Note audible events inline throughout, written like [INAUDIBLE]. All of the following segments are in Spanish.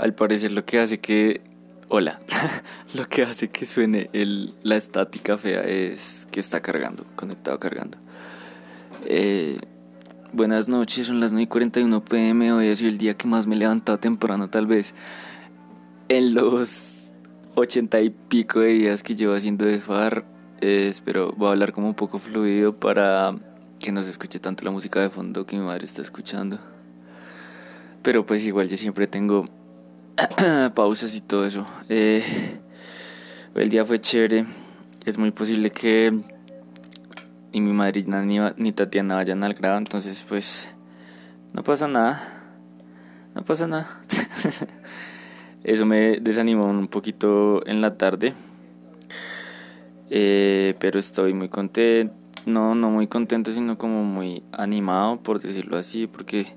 al parecer lo que hace que... Hola, [LAUGHS] lo que hace que suene el, la estática fea es que está cargando, conectado cargando. Eh, buenas noches, son las 9 y 41 pm, hoy sido el día que más me he levantado temprano tal vez. En los ochenta y pico de días que llevo haciendo de FAR, eh, espero voy a hablar como un poco fluido para que no se escuche tanto la música de fondo que mi madre está escuchando. Pero pues igual yo siempre tengo [CLEARS THROAT] pausas y todo eso. Eh, el día fue chévere. Es muy posible que ni mi madrina ni, ni Tatiana vayan al grado, entonces pues no pasa nada. No pasa nada. [LAUGHS] Eso me desanimó un poquito en la tarde. Eh, pero estoy muy contento. No, no muy contento, sino como muy animado, por decirlo así, porque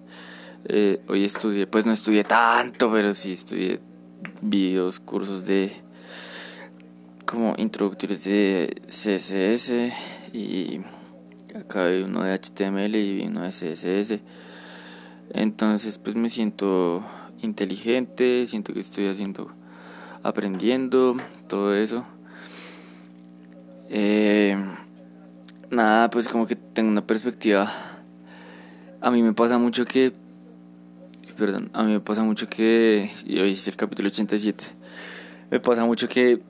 eh, hoy estudié, pues no estudié tanto, pero sí estudié videos, cursos de como introductorios de CSS y acabé uno de HTML y uno de CSS. Entonces pues me siento inteligente, siento que estoy haciendo, aprendiendo, todo eso. Eh, nada, pues como que tengo una perspectiva. A mí me pasa mucho que perdón, a mí me pasa mucho que, y hoy es el capítulo 87, me pasa mucho que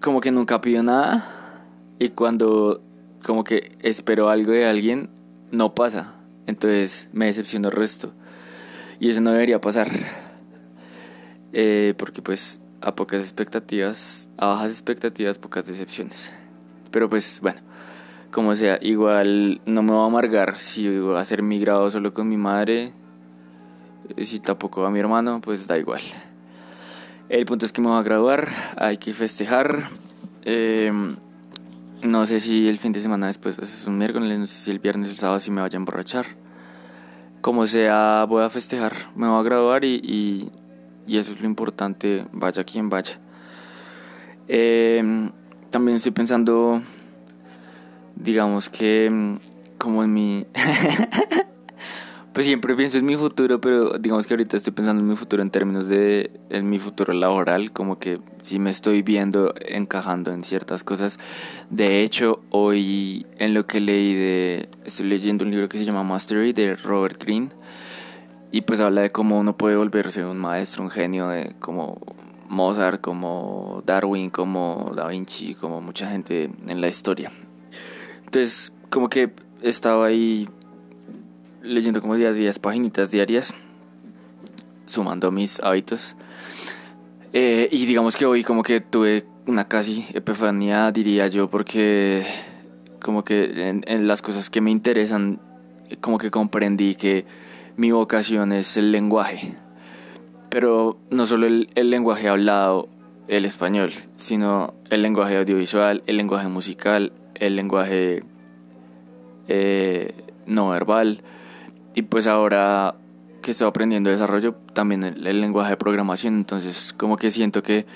como que nunca pido nada y cuando como que espero algo de alguien, no pasa. Entonces me decepciono el resto. Y eso no debería pasar. Eh, porque pues a pocas expectativas, a bajas expectativas, pocas decepciones. Pero pues bueno, como sea, igual no me voy a amargar si voy a hacer mi grado solo con mi madre, eh, si tampoco va mi hermano, pues da igual. El punto es que me voy a graduar, hay que festejar. Eh, no sé si el fin de semana después, es un miércoles, no sé si el viernes o el sábado si me vaya a emborrachar. Como sea, voy a festejar, me voy a graduar y, y, eso es lo importante, vaya quien vaya. Eh, también estoy pensando digamos que mm, como en mi... [LAUGHS] pues siempre pienso en mi futuro, pero digamos que ahorita estoy pensando en mi futuro en términos de en mi futuro laboral, como que si me estoy viendo encajando en ciertas cosas. De hecho, hoy en lo que leí de estoy leyendo un libro que se llama Mastery de Robert Greene y pues habla de cómo uno puede volverse un maestro, un genio de como Mozart, como Darwin, como Da Vinci, como mucha gente en la historia. Entonces, como que estaba ahí leyendo como día a 10 páginas diarias, sumando mis hábitos. Eh, y digamos que hoy como que tuve una casi epifanía, diría yo, porque como que en, las cosas que me interesan, como que comprendí que mi vocación es el lenguaje. Pero no solo el, el lenguaje hablado, el español, sino el lenguaje audiovisual, el lenguaje musical, el lenguaje eh, no verbal. Y pues ahora que estoy aprendiendo desarrollo también el, lenguaje de programación. Entonces como que siento que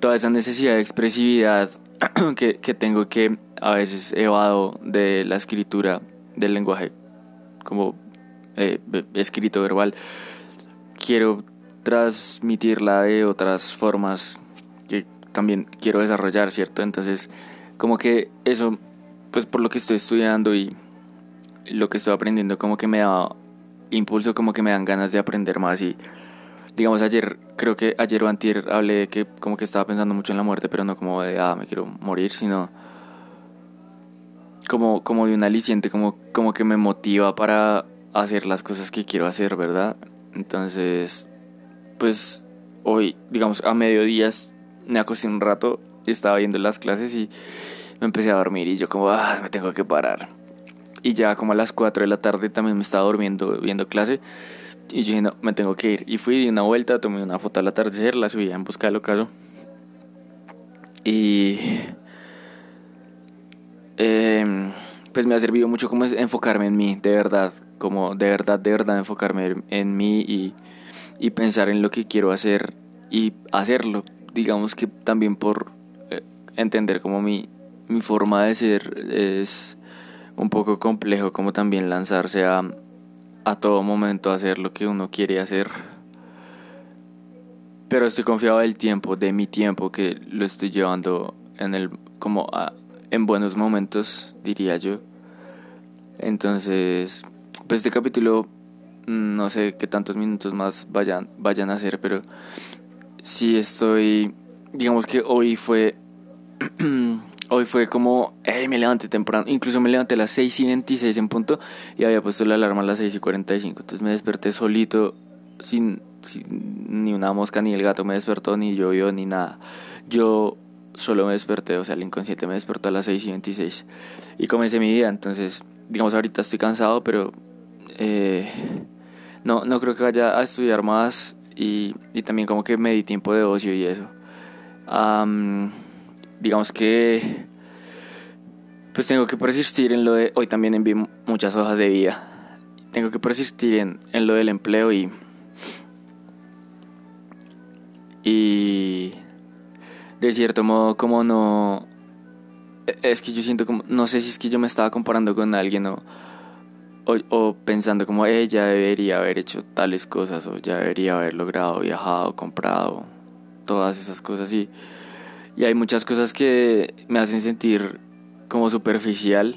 toda esa necesidad de expresividad [CLEARS THROAT] que, que tengo que a veces evado de la escritura del lenguaje como eh, escrito verbal quiero transmitirla de otras formas que también quiero desarrollar cierto entonces como que eso, pues por lo que estoy estudiando y lo que estoy aprendiendo, como que me da impulso, como que me dan ganas de aprender más y digamos ayer, creo que ayer o antier hablé de que como que estaba pensando mucho en la muerte, pero no como de, ah, me quiero morir, sino como, como de un aliciente, como, como que me motiva para hacer las cosas que quiero hacer, ¿verdad? Entonces, pues hoy, digamos, a mediodía me acosté un rato estaba viendo las clases y me empecé a dormir y yo como, ah, me tengo que parar. Y ya como a las 4 de la tarde también me estaba durmiendo viendo clase y yo dije, no, me tengo que ir. Y fui, di una vuelta, tomé una foto al atardecer, la subí en busca del ocaso. Y... Em, pues me ha servido mucho como enfocarme en mí, de verdad, como de verdad, de verdad enfocarme en mí y, y pensar en lo que quiero hacer y hacerlo. Digamos que también por entender como mi, mi forma de ser es un poco complejo como también lanzarse a, a todo momento hacer lo que uno quiere hacer. Pero estoy confiado del tiempo, de mi tiempo, que lo estoy llevando en el como en buenos momentos, diría yo. Entonces, pues este capítulo mm, no sé qué tantos minutos más vayan vayan a ser, pero sí estoy digamos que hoy fue [CLEARS THROAT] Hoy fue como, hey, me levanté temprano. Incluso me levanté a las 6 y 26 en punto y había puesto la alarma a las 6 y 45. Entonces me desperté solito, sin, ni una mosca, ni el gato me despertó, ni llovió, ni nada. Yo solo me desperté, o sea, el inconsciente me despertó a las 6 y 26. Y comencé mi día. Entonces, digamos, ahorita estoy cansado, pero eh, no, no creo que vaya a estudiar más. Y, y también como que me di tiempo de ocio y eso digamos que pues tengo que persistir en lo de hoy también envié muchas hojas de vida. Tengo que persistir en, en lo del empleo y y de cierto modo como no es que yo siento como no sé si es que yo me estaba comparando con alguien o, o, pensando como ella debería haber hecho tales cosas o ya debería haber logrado viajado comprado todas esas cosas y y hay muchas cosas que me hacen sentir como superficial.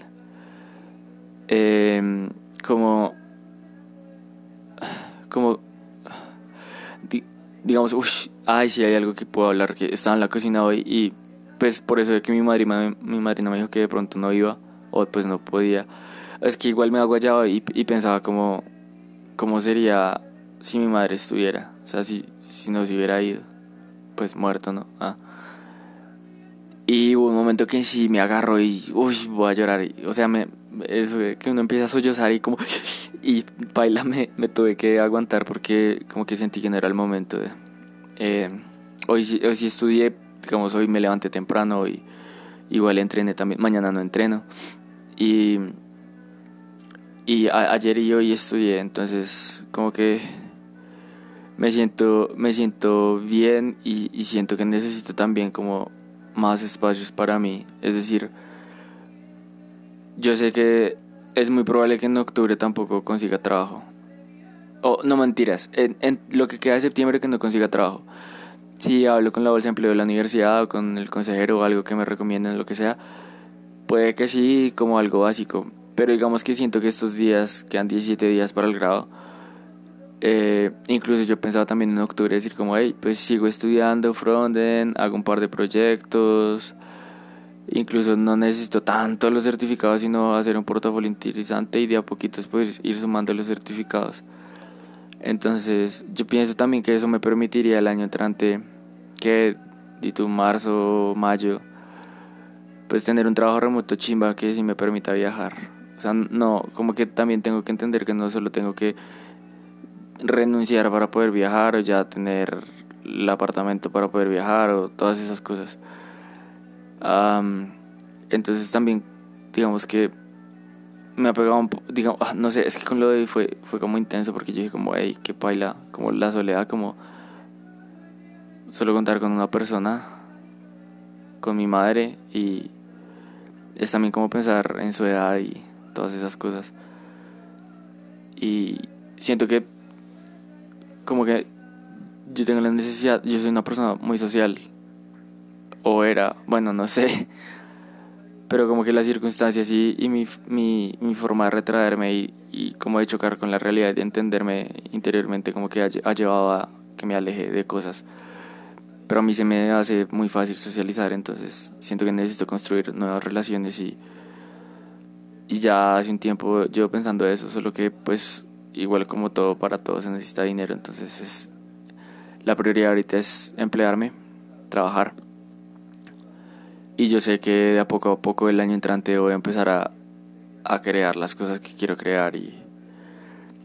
Em, como. Como. digamos, uff, ay, sí hay algo que puedo hablar. Que estaba en la cocina hoy y pues por eso es que mi madre, mi madrina me dijo que de pronto no iba o pues no podía. Es que igual me hago allá y, y pensaba como. ¿Cómo sería si mi madre estuviera? O sea, si, si no se hubiera ido. Pues muerto, ¿no? Ah. Y hubo un momento que sí me agarro y uy, voy a llorar. O sea, me, eso que uno empieza a sollozar y como. [LAUGHS] Y baila me, me tuve que aguantar porque como que sentí que no era el momento. Eh, hoy, hoy sí estudié, digamos, hoy me levanté temprano y igual entrené también. Mañana no entreno. Y, y ayer y hoy estudié, entonces como que me siento, me siento bien y siento que necesito también como más espacios para mí. Es decir, yo sé que es muy probable que en octubre tampoco consiga trabajo. O no mentiras, en, lo que queda de septiembre que no consiga trabajo. Si hablo con la bolsa de empleo de la universidad o con el consejero o algo que me recomienden, lo que sea, puede que sí, como algo básico. Pero digamos que siento que estos días, quedan 17 días para el grado, eh, incluso yo pensaba también en octubre decir como, hey, pues sigo estudiando frontend, hago un par de proyectos, incluso no necesito tanto los certificados, sino hacer un portafolio interesante y de a poquitos pues ir sumando los certificados. Entonces yo pienso también que eso me permitiría el año entrante, que de tu marzo, mayo, pues tener un trabajo remoto chimba que sí me permita viajar. O sea, no, como que también tengo que entender que no solo tengo que renunciar para poder viajar o ya tener el apartamento para poder viajar o todas esas cosas. entonces también digamos que me ha pegado un poco, digamos, ah, no sé, es que con lo de fue, fue como intenso porque yo dije como, hey, qué paila, como la soledad, como solo contar con una persona, con mi madre y es también como pensar en su edad y todas esas cosas. Y siento que como que yo tengo la necesidad, yo soy una persona muy social, o era, bueno, no sé, [LAUGHS] pero como que las circunstancias y, mi, mi, forma de retraerme y, y como de chocar con la realidad y entenderme interiormente como que ha, ha, llevado a que me aleje de cosas. Pero a mí se me hace muy fácil socializar, entonces siento que necesito construir nuevas relaciones y, y ya hace un tiempo yo pensando eso, solo que pues igual como todo para todos se necesita dinero, entonces es la prioridad ahorita es emplearme, trabajar. Y yo sé que de a poco a poco el año entrante voy a empezar a, a crear las cosas que quiero crear y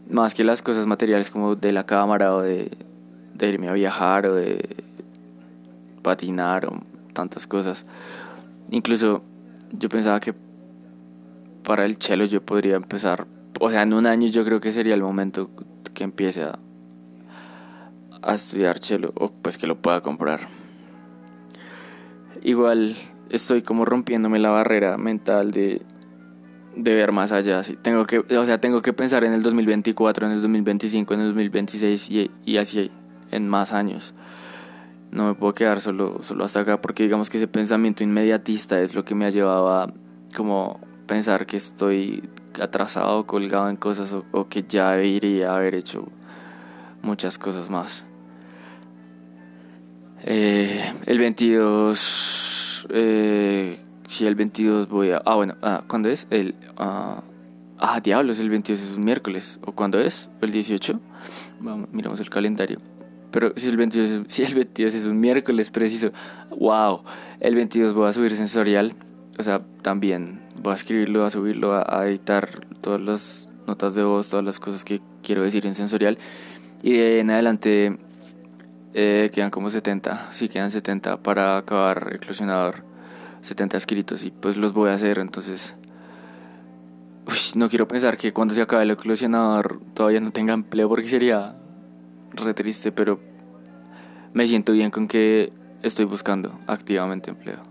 más que las cosas materiales como de la cámara o de, de irme a viajar o de patinar o tantas cosas. Incluso yo pensaba que para el chelo yo podría empezar o sea, en un año yo creo que sería el momento que empiece a, a estudiar chelo o pues que lo pueda comprar. Igual estoy como rompiéndome la barrera mental de, de ver más allá. Sí. Tengo que, o sea, tengo que pensar en el 2024, en el 2025, en el 2026 y, y así en más años. No me puedo quedar solo, solo hasta acá porque digamos que ese pensamiento inmediatista es lo que me ha llevado a como pensar que estoy atrasado, colgado en cosas o, que ya debería haber hecho muchas cosas más. Eh, el 22, eh, si el 22 voy a... Ah, bueno, ah, ¿cuándo es? El... ah, ah diablos, el 22 es un miércoles. ¿O cuándo es? ¿El 18? Vamos, miramos el calendario. Pero si el 22, [LAUGHS] si el 22 es un miércoles preciso, wow, el 22 voy a subir sensorial, o sea, también voy a escribirlo, a subirlo, a, editar todas las notas de voz, todas las cosas que quiero decir en sensorial. Y de en adelante eh, quedan como 70, sí, quedan 70 para acabar eclosionador, 70 escritos y pues los voy a hacer, entonces... no quiero pensar que cuando se acabe el eclosionador todavía no tenga empleo porque sería re triste, pero me siento bien con que estoy buscando activamente empleo.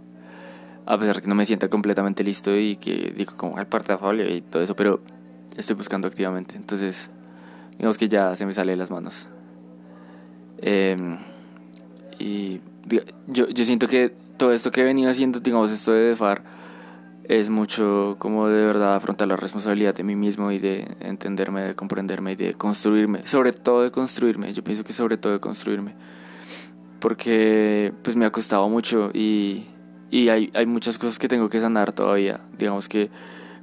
A pesar de que no me sienta completamente listo y que digo como el portafolio y todo eso, pero estoy buscando activamente. Entonces, digamos que ya se me sale de las manos. Em, y yo, yo siento que todo esto que he venido haciendo, digamos, esto de DEFAR, es mucho como de verdad afrontar la responsabilidad de mí mismo y de entenderme, de comprenderme y de construirme, sobre todo de construirme, yo pienso que sobre todo de construirme, porque pues me ha costado mucho y, y hay, hay muchas cosas que tengo que sanar todavía, digamos que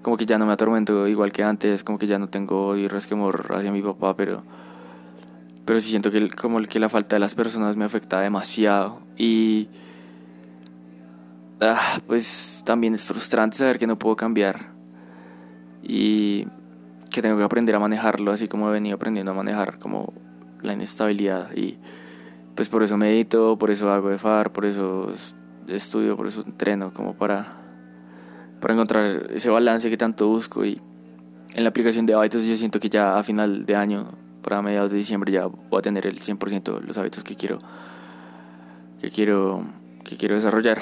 como que ya no me atormento igual que antes, como que ya no tengo odio y resquemor hacia mi papá, pero pero sí siento que como que la falta de las personas me afecta demasiado. Y ah, pues también es frustrante saber que no puedo cambiar y que tengo que aprender a manejarlo así como he venido aprendiendo a manejar como la inestabilidad. Y pues por eso medito, por eso hago de FAR, por eso estudio, por eso entreno como para, para encontrar ese balance que tanto busco y en la aplicación de hábitos yo siento que ya a final de año, para mediados de diciembre ya voy a tener el 100% de los hábitos que quiero que quiero que quiero desarrollar.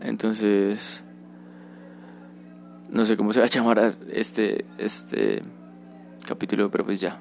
Entonces, no sé cómo se va a llamar este, este capítulo, pero pues ya.